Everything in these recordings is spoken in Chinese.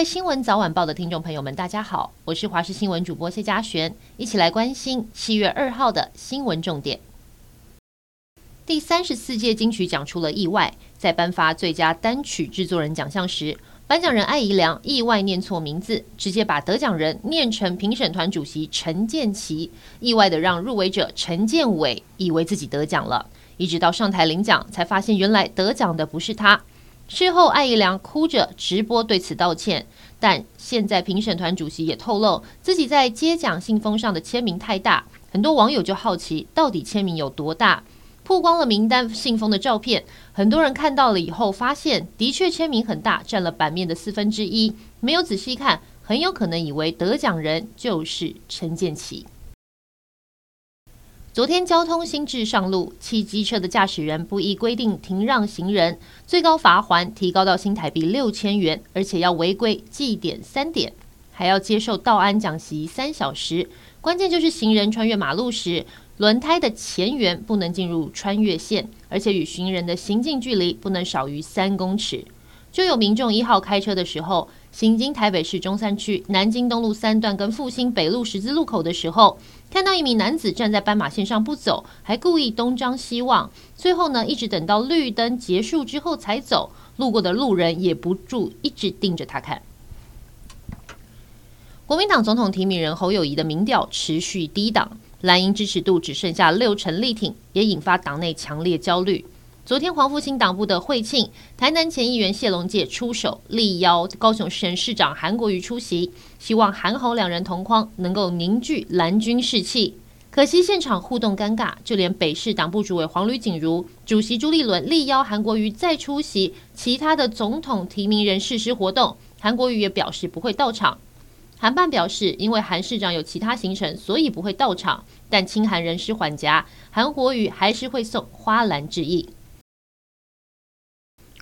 位新闻早晚报的听众朋友们，大家好，我是华视新闻主播谢佳璇，一起来关心七月二号的新闻重点。第三十四届金曲奖出了意外，在颁发最佳单曲制作人奖项时，颁奖人艾怡良意外念错名字，直接把得奖人念成评审团主席陈建奇，意外的让入围者陈建伟以为自己得奖了，一直到上台领奖，才发现原来得奖的不是他。事后，艾怡良哭着直播对此道歉，但现在评审团主席也透露自己在接奖信封上的签名太大，很多网友就好奇到底签名有多大，曝光了名单信封的照片，很多人看到了以后发现的确签名很大，占了版面的四分之一，没有仔细看，很有可能以为得奖人就是陈建奇。昨天交通新制上路，汽机车的驾驶人不依规定停让行人，最高罚锾提高到新台币六千元，而且要违规记点三点，还要接受道安讲习三小时。关键就是行人穿越马路时，轮胎的前缘不能进入穿越线，而且与行人的行进距离不能少于三公尺。就有民众一号开车的时候，行经台北市中山区南京东路三段跟复兴北路十字路口的时候，看到一名男子站在斑马线上不走，还故意东张西望，最后呢，一直等到绿灯结束之后才走。路过的路人也不住一直盯着他看。国民党总统提名人侯友宜的民调持续低档，蓝营支持度只剩下六成力挺，也引发党内强烈焦虑。昨天，黄复兴党部的会庆，台南前议员谢龙介出手力邀高雄市市长韩国瑜出席，希望韩侯两人同框，能够凝聚蓝军士气。可惜现场互动尴尬，就连北市党部主委黄吕锦如、主席朱立伦力邀韩国瑜再出席其他的总统提名人誓师活动，韩国瑜也表示不会到场。韩办表示，因为韩市长有其他行程，所以不会到场，但亲韩人士缓颊，韩国瑜还是会送花篮致意。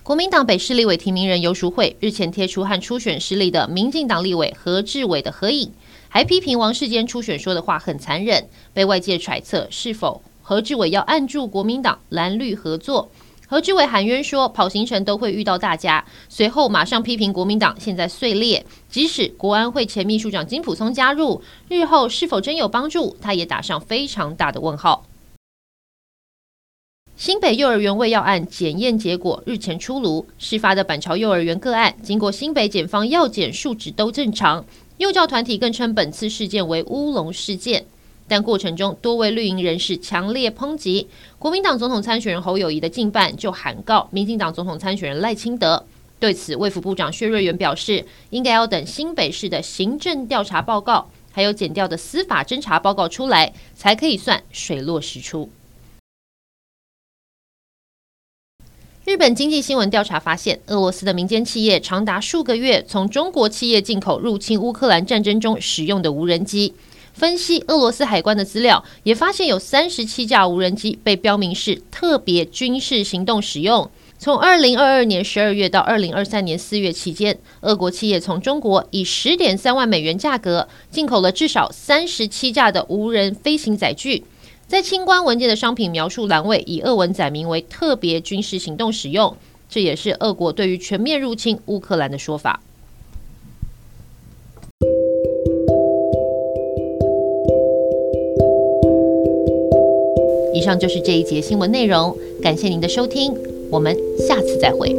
国民党北市立委提名人游淑慧日前贴出和初选失利的民进党立委何志伟的合影，还批评王世坚初选说的话很残忍，被外界揣测是否何志伟要按住国民党蓝绿合作。何志伟喊冤说跑行程都会遇到大家，随后马上批评国民党现在碎裂，即使国安会前秘书长金溥聪加入，日后是否真有帮助，他也打上非常大的问号。新北幼儿园喂药案检验结果日前出炉，事发的板桥幼儿园个案，经过新北检方药检数值都正常。幼教团体更称本次事件为乌龙事件，但过程中多位绿营人士强烈抨击。国民党总统参选人侯友谊的近办就喊告民进党总统参选人赖清德。对此，卫福部长薛瑞元表示，应该要等新北市的行政调查报告，还有检调的司法侦查报告出来，才可以算水落石出。日本经济新闻调查发现，俄罗斯的民间企业长达数个月从中国企业进口入侵乌克兰战争中使用的无人机。分析俄罗斯海关的资料，也发现有三十七架无人机被标明是特别军事行动使用。从二零二二年十二月到二零二三年四月期间，俄国企业从中国以十点三万美元价格进口了至少三十七架的无人飞行载具。在清关文件的商品描述栏位，以俄文载明为“特别军事行动使用”，这也是俄国对于全面入侵乌克兰的说法。以上就是这一节新闻内容，感谢您的收听，我们下次再会。